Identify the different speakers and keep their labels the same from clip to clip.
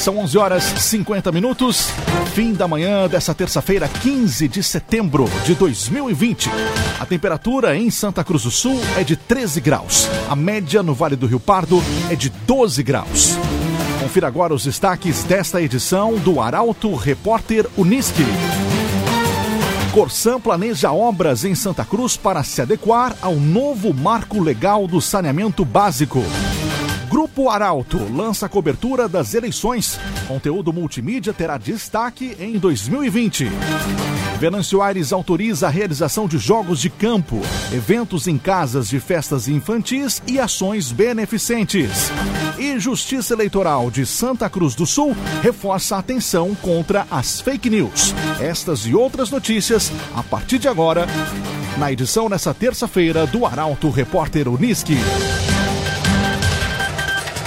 Speaker 1: São 11 horas 50 minutos, fim da manhã dessa terça-feira, 15 de setembro de 2020. A temperatura em Santa Cruz do Sul é de 13 graus. A média no Vale do Rio Pardo é de 12 graus. Confira agora os destaques desta edição do Arauto Repórter Uniski. Corsan planeja obras em Santa Cruz para se adequar ao novo marco legal do saneamento básico. Grupo Arauto lança cobertura das eleições. Conteúdo multimídia terá destaque em 2020. Venâncio Aires autoriza a realização de jogos de campo, eventos em casas de festas infantis e ações beneficentes. E Justiça Eleitoral de Santa Cruz do Sul reforça a atenção contra as fake news. Estas e outras notícias a partir de agora, na edição nessa terça-feira do Arauto Repórter Uniski.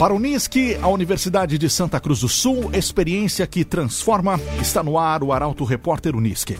Speaker 1: Para o Unisque, a Universidade de Santa Cruz do Sul, experiência que transforma, está no ar o Arauto Repórter Unisque.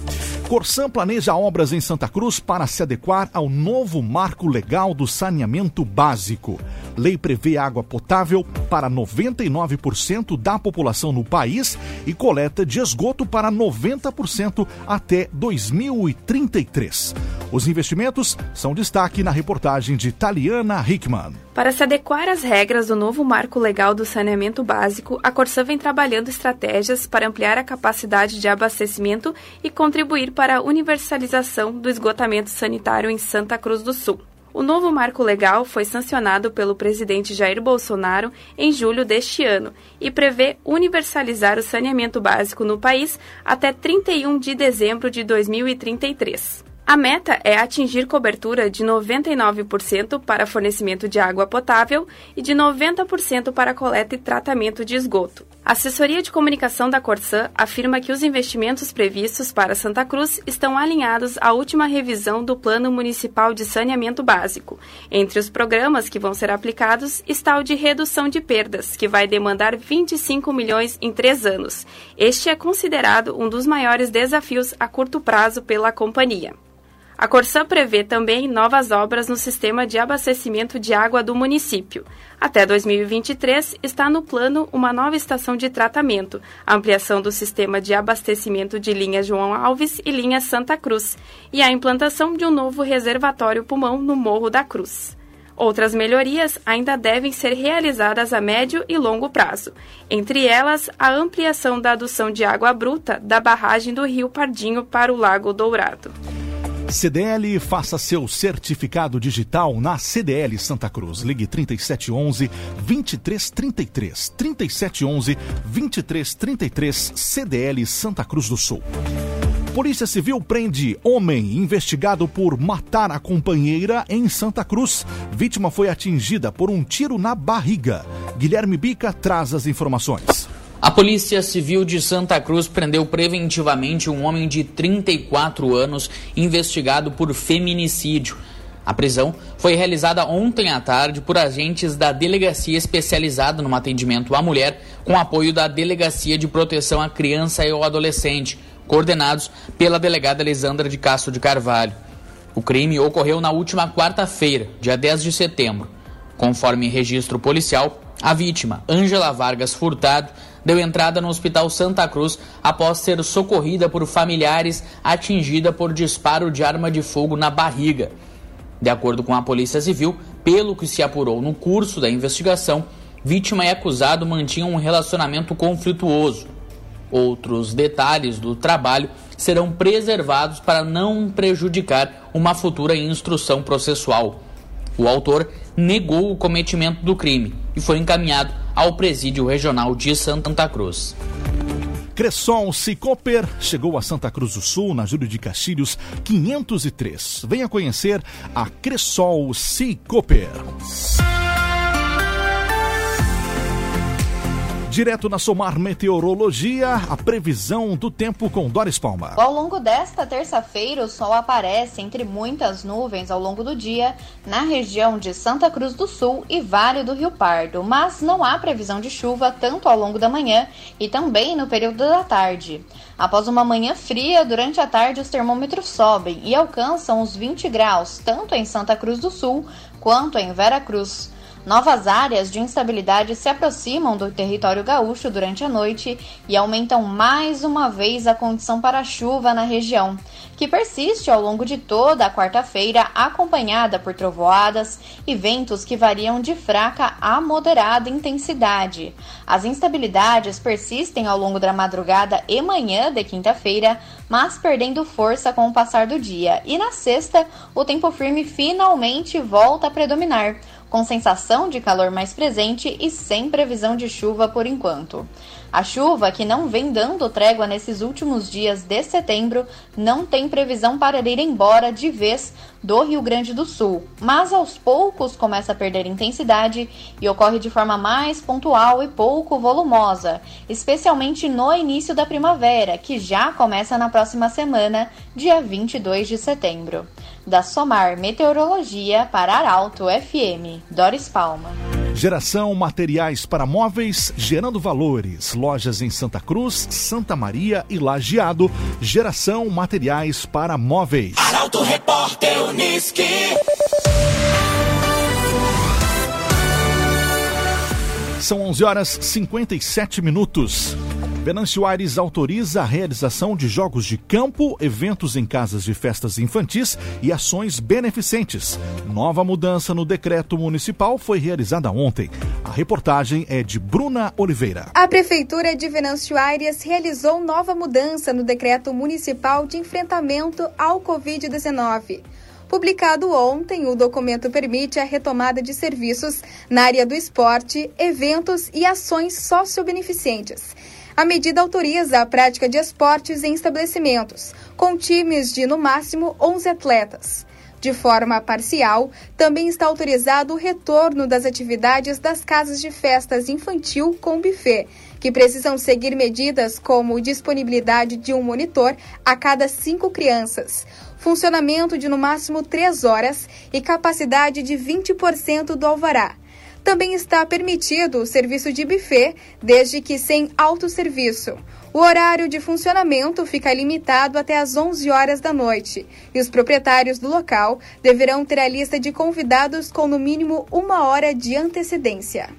Speaker 1: Corsan planeja obras em Santa Cruz para se adequar ao novo marco legal do saneamento básico. Lei prevê água potável para 99% da população no país e coleta de esgoto para 90% até 2033. Os investimentos são destaque na reportagem de Taliana Hickman.
Speaker 2: Para se adequar às regras do novo marco legal do saneamento básico, a Corsã vem trabalhando estratégias para ampliar a capacidade de abastecimento e contribuir para a universalização do esgotamento sanitário em Santa Cruz do Sul. O novo marco legal foi sancionado pelo presidente Jair Bolsonaro em julho deste ano e prevê universalizar o saneamento básico no país até 31 de dezembro de 2033. A meta é atingir cobertura de 99% para fornecimento de água potável e de 90% para coleta e tratamento de esgoto. A assessoria de comunicação da Corsã afirma que os investimentos previstos para Santa Cruz estão alinhados à última revisão do Plano Municipal de Saneamento Básico. Entre os programas que vão ser aplicados está o de redução de perdas, que vai demandar 25 milhões em três anos. Este é considerado um dos maiores desafios a curto prazo pela companhia. A Corsã prevê também novas obras no sistema de abastecimento de água do município. Até 2023, está no plano uma nova estação de tratamento, a ampliação do sistema de abastecimento de linha João Alves e linha Santa Cruz, e a implantação de um novo reservatório pulmão no Morro da Cruz. Outras melhorias ainda devem ser realizadas a médio e longo prazo, entre elas a ampliação da adução de água bruta da barragem do Rio Pardinho para o Lago Dourado.
Speaker 1: CDL, faça seu certificado digital na CDL Santa Cruz. Ligue 3711 2333. 3711 2333 CDL Santa Cruz do Sul. Polícia Civil prende homem investigado por matar a companheira em Santa Cruz. Vítima foi atingida por um tiro na barriga. Guilherme Bica traz as informações.
Speaker 3: A Polícia Civil de Santa Cruz prendeu preventivamente um homem de 34 anos investigado por feminicídio. A prisão foi realizada ontem à tarde por agentes da Delegacia Especializada no Atendimento à Mulher, com apoio da Delegacia de Proteção à Criança e ao Adolescente, coordenados pela delegada Lisandra de Castro de Carvalho. O crime ocorreu na última quarta-feira, dia 10 de setembro. Conforme registro policial, a vítima, Ângela Vargas Furtado, deu entrada no Hospital Santa Cruz após ser socorrida por familiares atingida por disparo de arma de fogo na barriga. De acordo com a Polícia Civil, pelo que se apurou no curso da investigação, vítima e acusado mantinham um relacionamento conflituoso. Outros detalhes do trabalho serão preservados para não prejudicar uma futura instrução processual. O autor negou o cometimento do crime e foi encaminhado ao Presídio Regional de Santa Cruz.
Speaker 1: Cressol Cicoper chegou a Santa Cruz do Sul, na Júlio de Castilhos 503. Venha conhecer a Cressol Cicoper. Direto na Somar Meteorologia, a previsão do tempo com Doris Palma.
Speaker 4: Ao longo desta terça-feira, o sol aparece entre muitas nuvens ao longo do dia na região de Santa Cruz do Sul e Vale do Rio Pardo, mas não há previsão de chuva tanto ao longo da manhã e também no período da tarde. Após uma manhã fria, durante a tarde os termômetros sobem e alcançam os 20 graus, tanto em Santa Cruz do Sul quanto em Vera Cruz. Novas áreas de instabilidade se aproximam do território gaúcho durante a noite e aumentam mais uma vez a condição para chuva na região, que persiste ao longo de toda a quarta-feira, acompanhada por trovoadas e ventos que variam de fraca a moderada intensidade. As instabilidades persistem ao longo da madrugada e manhã de quinta-feira, mas perdendo força com o passar do dia, e na sexta, o tempo firme finalmente volta a predominar com sensação de calor mais presente e sem previsão de chuva por enquanto. A chuva, que não vem dando trégua nesses últimos dias de setembro, não tem previsão para ir embora de vez do Rio Grande do Sul, mas aos poucos começa a perder intensidade e ocorre de forma mais pontual e pouco volumosa, especialmente no início da primavera, que já começa na próxima semana, dia 22 de setembro da Somar Meteorologia para Arauto FM. Doris Palma.
Speaker 1: Geração Materiais para Móveis, gerando valores. Lojas em Santa Cruz, Santa Maria e Lajeado. Geração Materiais para Móveis.
Speaker 5: Arauto Repórter Uniski.
Speaker 1: São 11 horas 57 minutos. Venâncio Aires autoriza a realização de jogos de campo, eventos em casas de festas infantis e ações beneficentes. Nova mudança no decreto municipal foi realizada ontem. A reportagem é de Bruna Oliveira.
Speaker 6: A Prefeitura de Venâncio Aires realizou nova mudança no decreto municipal de enfrentamento ao Covid-19. Publicado ontem, o documento permite a retomada de serviços na área do esporte, eventos e ações sociobeneficentes a medida autoriza a prática de esportes em estabelecimentos, com times de no máximo 11 atletas. De forma parcial, também está autorizado o retorno das atividades das casas de festas infantil com buffet, que precisam seguir medidas como disponibilidade de um monitor a cada cinco crianças, funcionamento de no máximo três horas e capacidade de 20% do alvará. Também está permitido o serviço de buffet, desde que sem autosserviço. O horário de funcionamento fica limitado até às 11 horas da noite e os proprietários do local deverão ter a lista de convidados com no mínimo uma hora de antecedência.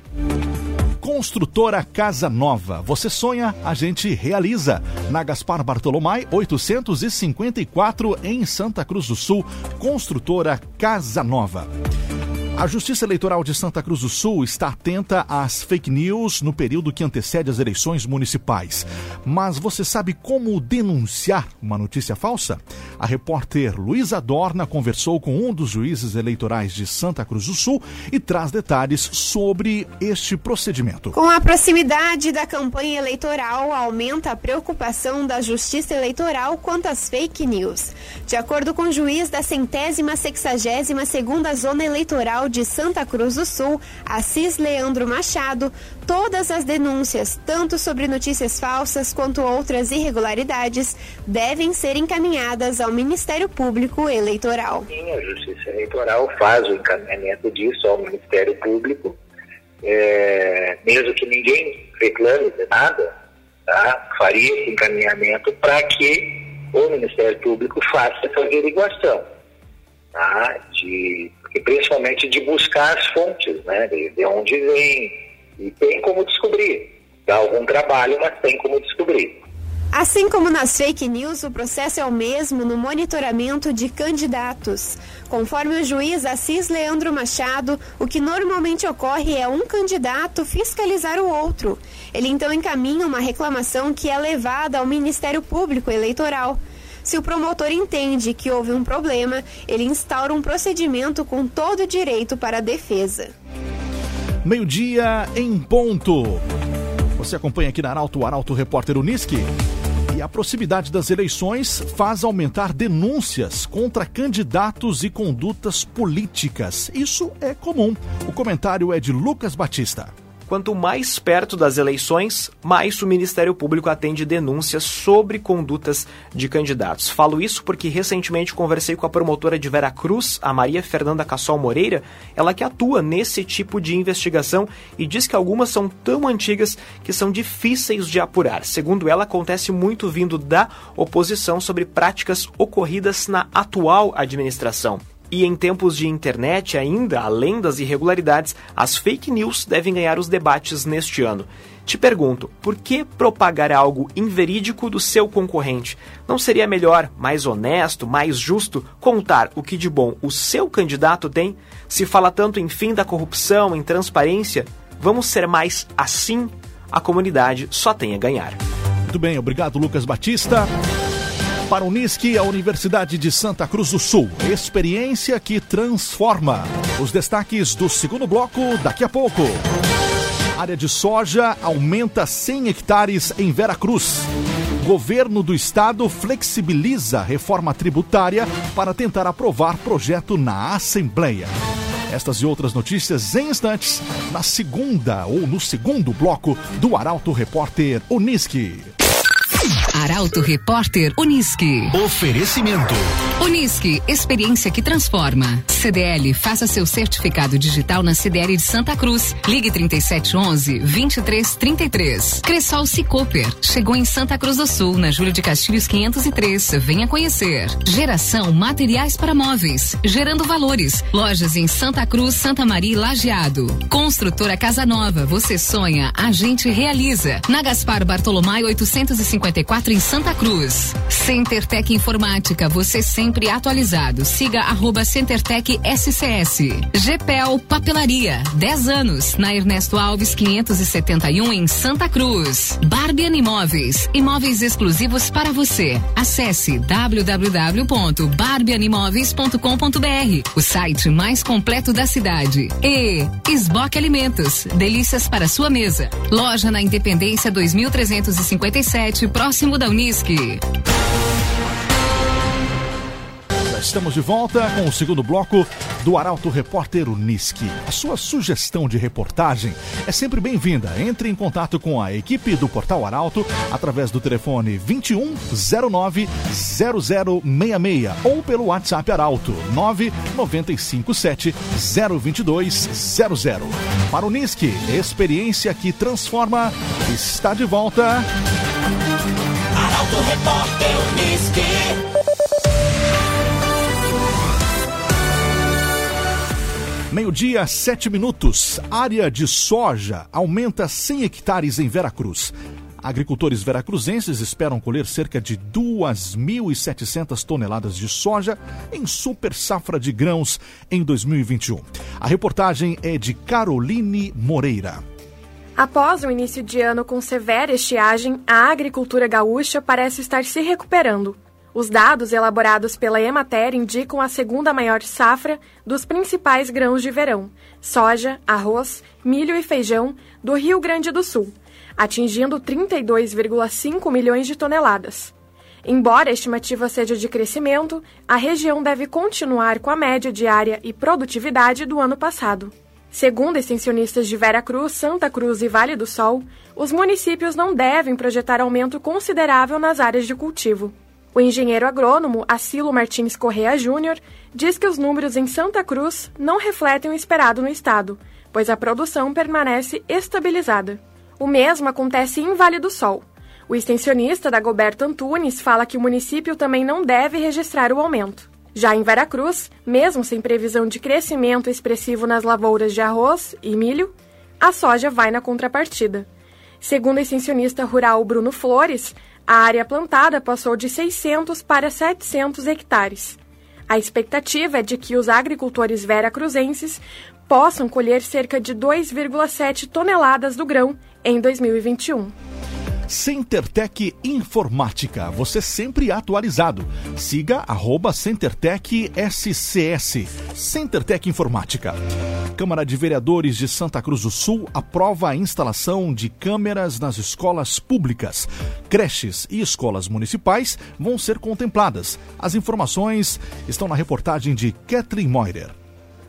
Speaker 1: Construtora Casa Nova. Você sonha, a gente realiza. Na Gaspar Bartolomai, 854, em Santa Cruz do Sul. Construtora Casa Nova. A Justiça Eleitoral de Santa Cruz do Sul está atenta às fake news no período que antecede as eleições municipais. Mas você sabe como denunciar uma notícia falsa? A repórter Luísa Dorna conversou com um dos juízes eleitorais de Santa Cruz do Sul e traz detalhes sobre este procedimento.
Speaker 7: Com a proximidade da campanha eleitoral, aumenta a preocupação da Justiça Eleitoral quanto às fake news. De acordo com o juiz da centésima sexagésima segunda zona eleitoral de Santa Cruz do Sul, Assis Leandro Machado, todas as denúncias, tanto sobre notícias falsas quanto outras irregularidades, devem ser encaminhadas ao Ministério Público Eleitoral.
Speaker 8: Sim, a Justiça Eleitoral faz o encaminhamento disso ao Ministério Público, é, mesmo que ninguém reclame de nada, tá? faria esse encaminhamento para que o Ministério Público faça essa averiguação tá? de e principalmente de buscar as fontes, né, de, de onde vem. E tem como descobrir. Dá algum trabalho, mas tem como descobrir.
Speaker 7: Assim como nas fake news, o processo é o mesmo no monitoramento de candidatos. Conforme o juiz Assis Leandro Machado, o que normalmente ocorre é um candidato fiscalizar o outro. Ele então encaminha uma reclamação que é levada ao Ministério Público Eleitoral. Se o promotor entende que houve um problema, ele instaura um procedimento com todo o direito para a defesa.
Speaker 1: Meio-dia em ponto. Você acompanha aqui na Arauto, o Arauto Repórter Uniski. E a proximidade das eleições faz aumentar denúncias contra candidatos e condutas políticas. Isso é comum. O comentário é de Lucas Batista.
Speaker 9: Quanto mais perto das eleições, mais o Ministério Público atende denúncias sobre condutas de candidatos. Falo isso porque recentemente conversei com a promotora de Vera Cruz, a Maria Fernanda Cassol Moreira, ela que atua nesse tipo de investigação e diz que algumas são tão antigas que são difíceis de apurar. Segundo ela, acontece muito vindo da oposição sobre práticas ocorridas na atual administração. E em tempos de internet, ainda além das irregularidades, as fake news devem ganhar os debates neste ano. Te pergunto, por que propagar algo inverídico do seu concorrente? Não seria melhor, mais honesto, mais justo, contar o que de bom o seu candidato tem? Se fala tanto em fim da corrupção, em transparência, vamos ser mais assim? A comunidade só tem a ganhar.
Speaker 1: Muito bem, obrigado Lucas Batista. Para o Unisque, a Universidade de Santa Cruz do Sul. Experiência que transforma. Os destaques do segundo bloco daqui a pouco. Área de soja aumenta 100 hectares em Vera Cruz. Governo do Estado flexibiliza reforma tributária para tentar aprovar projeto na Assembleia. Estas e outras notícias em instantes, na segunda ou no segundo bloco do Arauto Repórter Unisque.
Speaker 10: Arauto Repórter Unisque.
Speaker 1: Oferecimento.
Speaker 10: Unisque, experiência que transforma. CDL, faça seu certificado digital na CDL de Santa Cruz. Ligue 3711 2333. Cressol Cicoper, chegou em Santa Cruz do Sul, na Júlio de Castilhos 503. Venha conhecer. Geração Materiais para Móveis, gerando valores. Lojas em Santa Cruz, Santa Maria e Lajeado. Construtora Casa Nova, você sonha, a gente realiza. Na Gaspar Bartolomai 854 em Santa Cruz. CenterTech Informática, você sempre atualizado. Siga arroba CenterTech SCS. GPEL Papelaria, 10 anos, na Ernesto Alves 571 em Santa Cruz. Barbian Imóveis, imóveis exclusivos para você. Acesse www.barbianimóveis.com.br, o site mais completo da cidade. E Esboque Alimentos, delícias para sua mesa. Loja na Independência 2357, próximo da Unisque.
Speaker 1: Estamos de volta com o segundo bloco do Arauto Repórter Uniski. A sua sugestão de reportagem é sempre bem-vinda. Entre em contato com a equipe do Portal Arauto através do telefone 2109 0066 ou pelo WhatsApp Arauto 9957 02200. Para o Uniski, experiência que transforma, está de volta.
Speaker 5: Arauto Repórter Uniski.
Speaker 1: Meio-dia, sete minutos. Área de soja aumenta 100 hectares em Veracruz. Agricultores veracruzenses esperam colher cerca de 2.700 toneladas de soja em super safra de grãos em 2021. A reportagem é de Caroline Moreira.
Speaker 11: Após o início de ano com severa estiagem, a agricultura gaúcha parece estar se recuperando. Os dados elaborados pela Emater indicam a segunda maior safra dos principais grãos de verão, soja, arroz, milho e feijão, do Rio Grande do Sul, atingindo 32,5 milhões de toneladas. Embora a estimativa seja de crescimento, a região deve continuar com a média diária e produtividade do ano passado. Segundo extensionistas de Vera Cruz, Santa Cruz e Vale do Sol, os municípios não devem projetar aumento considerável nas áreas de cultivo. O engenheiro agrônomo Acilo Martins Correa Júnior diz que os números em Santa Cruz não refletem o esperado no estado, pois a produção permanece estabilizada. O mesmo acontece em Vale do Sol. O extensionista Dagoberto Antunes fala que o município também não deve registrar o aumento. Já em Veracruz, mesmo sem previsão de crescimento expressivo nas lavouras de arroz e milho, a soja vai na contrapartida. Segundo o extensionista rural Bruno Flores, a área plantada passou de 600 para 700 hectares. A expectativa é de que os agricultores veracruzenses possam colher cerca de 2,7 toneladas do grão em 2021.
Speaker 1: CenterTech Informática, você sempre atualizado. Siga arroba CenterTech SCS. CenterTech Informática. Câmara de Vereadores de Santa Cruz do Sul aprova a instalação de câmeras nas escolas públicas. Creches e escolas municipais vão ser contempladas. As informações estão na reportagem de Kathleen Moirer.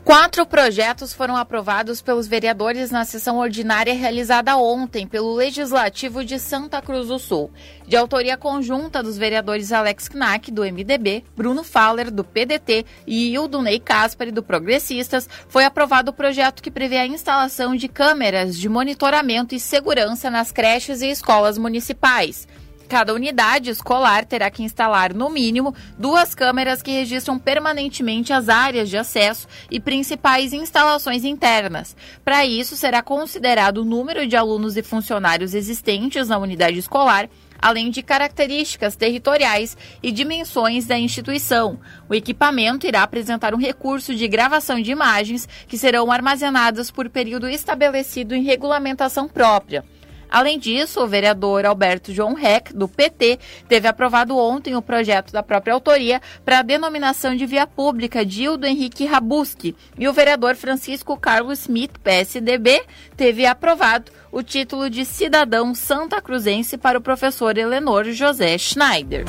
Speaker 12: Quatro projetos foram aprovados pelos vereadores na sessão ordinária realizada ontem pelo Legislativo de Santa Cruz do Sul. De autoria conjunta dos vereadores Alex Knack, do MDB, Bruno Faller, do PDT e Ildunei Caspari, do Progressistas, foi aprovado o projeto que prevê a instalação de câmeras de monitoramento e segurança nas creches e escolas municipais. Cada unidade escolar terá que instalar, no mínimo, duas câmeras que registram permanentemente as áreas de acesso e principais instalações internas. Para isso, será considerado o número de alunos e funcionários existentes na unidade escolar além de características territoriais e dimensões da instituição. O equipamento irá apresentar um recurso de gravação de imagens que serão armazenadas por período estabelecido em regulamentação própria. Além disso, o vereador Alberto João Reck, do PT, teve aprovado ontem o projeto da própria autoria para a denominação de via pública Dildo Henrique Rabuski. E o vereador Francisco Carlos Smith, PSDB, teve aprovado o título de cidadão santa cruzense para o professor Eleanor José Schneider.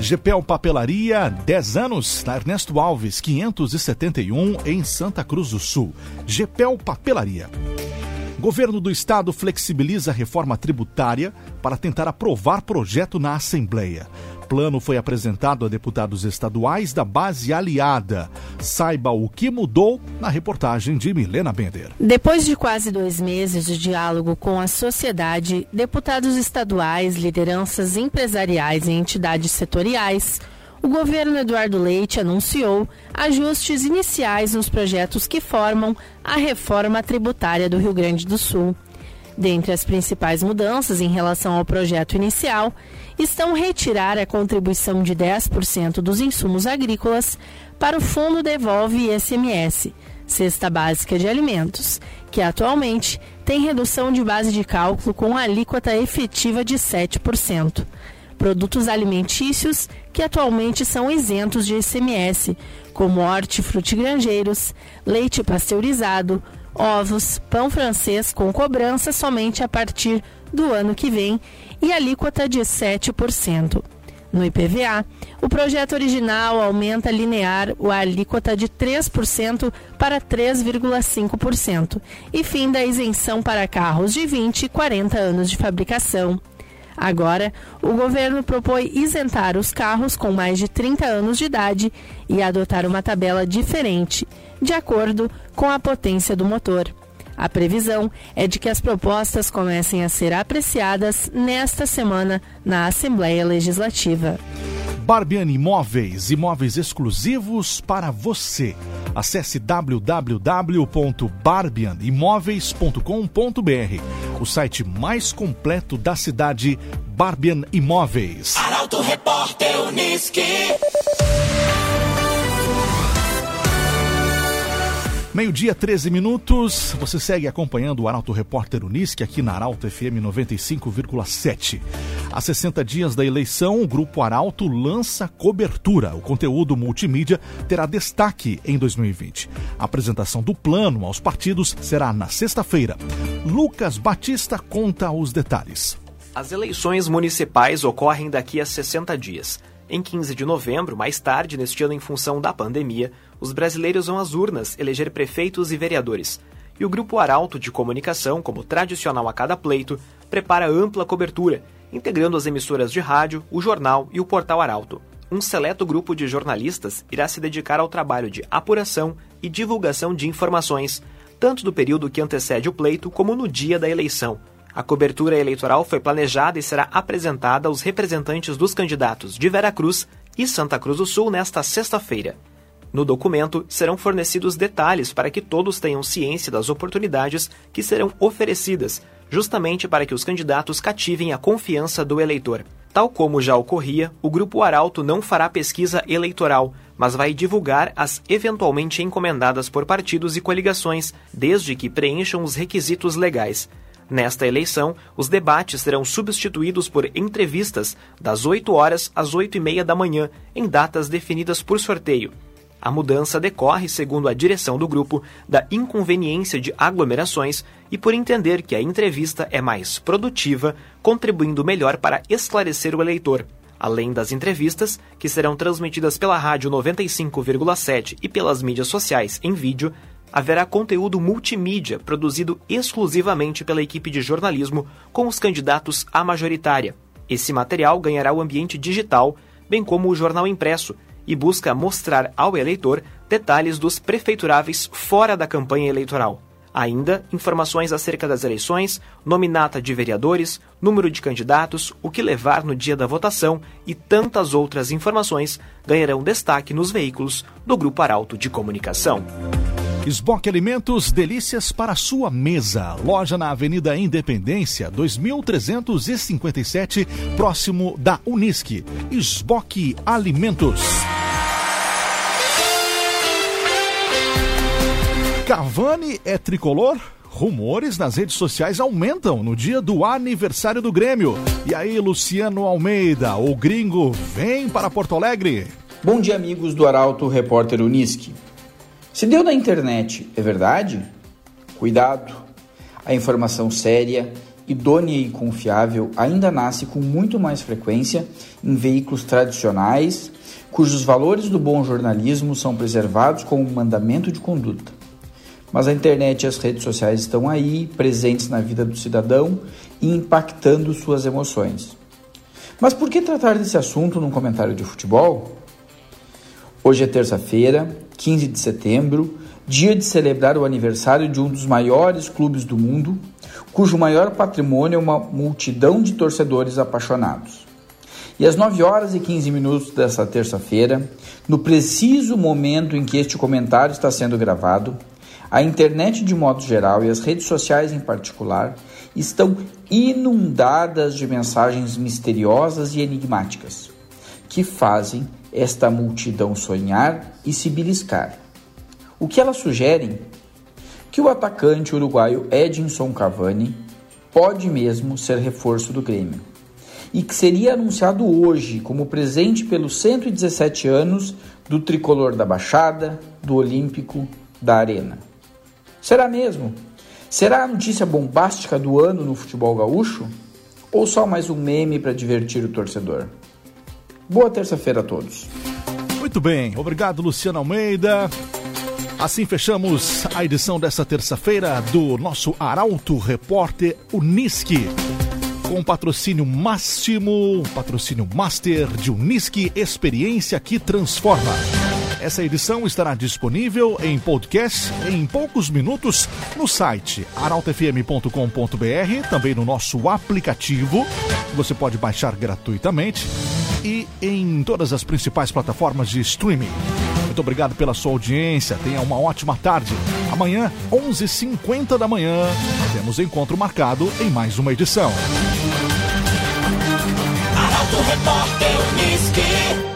Speaker 1: GPL Papelaria, 10 anos, na Ernesto Alves, 571, em Santa Cruz do Sul. GPL Papelaria. Governo do Estado flexibiliza a reforma tributária para tentar aprovar projeto na Assembleia. Plano foi apresentado a deputados estaduais da base aliada. Saiba o que mudou na reportagem de Milena Bender.
Speaker 13: Depois de quase dois meses de diálogo com a sociedade, deputados estaduais, lideranças empresariais e entidades setoriais o governo Eduardo Leite anunciou ajustes iniciais nos projetos que formam a reforma tributária do Rio Grande do Sul. Dentre as principais mudanças em relação ao projeto inicial estão retirar a contribuição de 10% dos insumos agrícolas para o Fundo Devolve ISMS, Cesta Básica de Alimentos, que atualmente tem redução de base de cálculo com alíquota efetiva de 7% produtos alimentícios que atualmente são isentos de ICMS, como hortifrutigranjeiros, leite pasteurizado, ovos, pão francês com cobrança somente a partir do ano que vem e alíquota de 7%. No IPVA, o projeto original aumenta linear a alíquota de 3% para 3,5% e fim da isenção para carros de 20 e 40 anos de fabricação. Agora, o governo propõe isentar os carros com mais de 30 anos de idade e adotar uma tabela diferente, de acordo com a potência do motor. A previsão é de que as propostas comecem a ser apreciadas nesta semana na Assembleia Legislativa.
Speaker 1: Barbian Imóveis, imóveis exclusivos para você. Acesse www.barbianimoveis.com.br, o site mais completo da cidade, Barbian Imóveis.
Speaker 5: Arauto Repórter Uniski.
Speaker 1: Meio-dia, 13 minutos. Você segue acompanhando o Arauto Repórter Unisque aqui na Arauto FM 95,7. Há 60 dias da eleição, o Grupo Arauto lança cobertura. O conteúdo multimídia terá destaque em 2020. A apresentação do plano aos partidos será na sexta-feira. Lucas Batista conta os detalhes.
Speaker 9: As eleições municipais ocorrem daqui a 60 dias. Em 15 de novembro, mais tarde, neste ano em função da pandemia, os brasileiros vão às urnas eleger prefeitos e vereadores. E o Grupo Arauto de Comunicação, como tradicional a cada pleito, prepara ampla cobertura, integrando as emissoras de rádio, o jornal e o portal Arauto. Um seleto grupo de jornalistas irá se dedicar ao trabalho de apuração e divulgação de informações, tanto do período que antecede o pleito como no dia da eleição. A cobertura eleitoral foi planejada e será apresentada aos representantes dos candidatos de Veracruz e Santa Cruz do Sul nesta sexta-feira. No documento serão fornecidos detalhes para que todos tenham ciência das oportunidades que serão oferecidas, justamente para que os candidatos cativem a confiança do eleitor. Tal como já ocorria, o Grupo Arauto não fará pesquisa eleitoral, mas vai divulgar as eventualmente encomendadas por partidos e coligações, desde que preencham os requisitos legais. Nesta eleição, os debates serão substituídos por entrevistas das 8 horas às 8 e meia da manhã, em datas definidas por sorteio. A mudança decorre, segundo a direção do grupo, da inconveniência de aglomerações e por entender que a entrevista é mais produtiva, contribuindo melhor para esclarecer o eleitor. Além das entrevistas, que serão transmitidas pela rádio 95,7 e pelas mídias sociais em vídeo, haverá conteúdo multimídia produzido exclusivamente pela equipe de jornalismo com os candidatos à majoritária. Esse material ganhará o ambiente digital, bem como o jornal impresso, e busca mostrar ao eleitor detalhes dos prefeituráveis fora da campanha eleitoral. Ainda, informações acerca das eleições, nominata de vereadores, número de candidatos, o que levar no dia da votação e tantas outras informações ganharão destaque nos veículos do Grupo Arauto de Comunicação.
Speaker 1: Esboque Alimentos, delícias para sua mesa. Loja na Avenida Independência, 2357, próximo da Unisque. Esboque Alimentos. Cavani é tricolor? Rumores nas redes sociais aumentam no dia do aniversário do Grêmio. E aí, Luciano Almeida, o gringo, vem para Porto Alegre?
Speaker 14: Bom dia, amigos do Arauto Repórter Unisque. Se deu na internet, é verdade? Cuidado! A informação séria, idônea e confiável ainda nasce com muito mais frequência em veículos tradicionais, cujos valores do bom jornalismo são preservados como um mandamento de conduta. Mas a internet e as redes sociais estão aí, presentes na vida do cidadão e impactando suas emoções. Mas por que tratar desse assunto num comentário de futebol? Hoje é terça-feira, 15 de setembro, dia de celebrar o aniversário de um dos maiores clubes do mundo, cujo maior patrimônio é uma multidão de torcedores apaixonados. E às 9 horas e 15 minutos dessa terça-feira, no preciso momento em que este comentário está sendo gravado, a internet de modo geral e as redes sociais em particular estão inundadas de mensagens misteriosas e enigmáticas que fazem esta multidão sonhar e se beliscar. O que elas sugerem? Que o atacante uruguaio Edinson Cavani pode mesmo ser reforço do Grêmio e que seria anunciado hoje como presente pelos 117 anos do tricolor da Baixada, do Olímpico, da Arena. Será mesmo? Será a notícia bombástica do ano no futebol gaúcho? Ou só mais um meme para divertir o torcedor? Boa terça-feira a todos.
Speaker 1: Muito bem, obrigado Luciano Almeida. Assim fechamos a edição dessa terça-feira do nosso Arauto Repórter Unisque. Com patrocínio máximo, patrocínio master de Unisque Experiência que Transforma. Essa edição estará disponível em podcast em poucos minutos no site arautofm.com.br, também no nosso aplicativo, que você pode baixar gratuitamente e em todas as principais plataformas de streaming. Muito obrigado pela sua audiência. Tenha uma ótima tarde. Amanhã, 11h50 da manhã, temos encontro marcado em mais uma edição.
Speaker 5: Arauto Repórter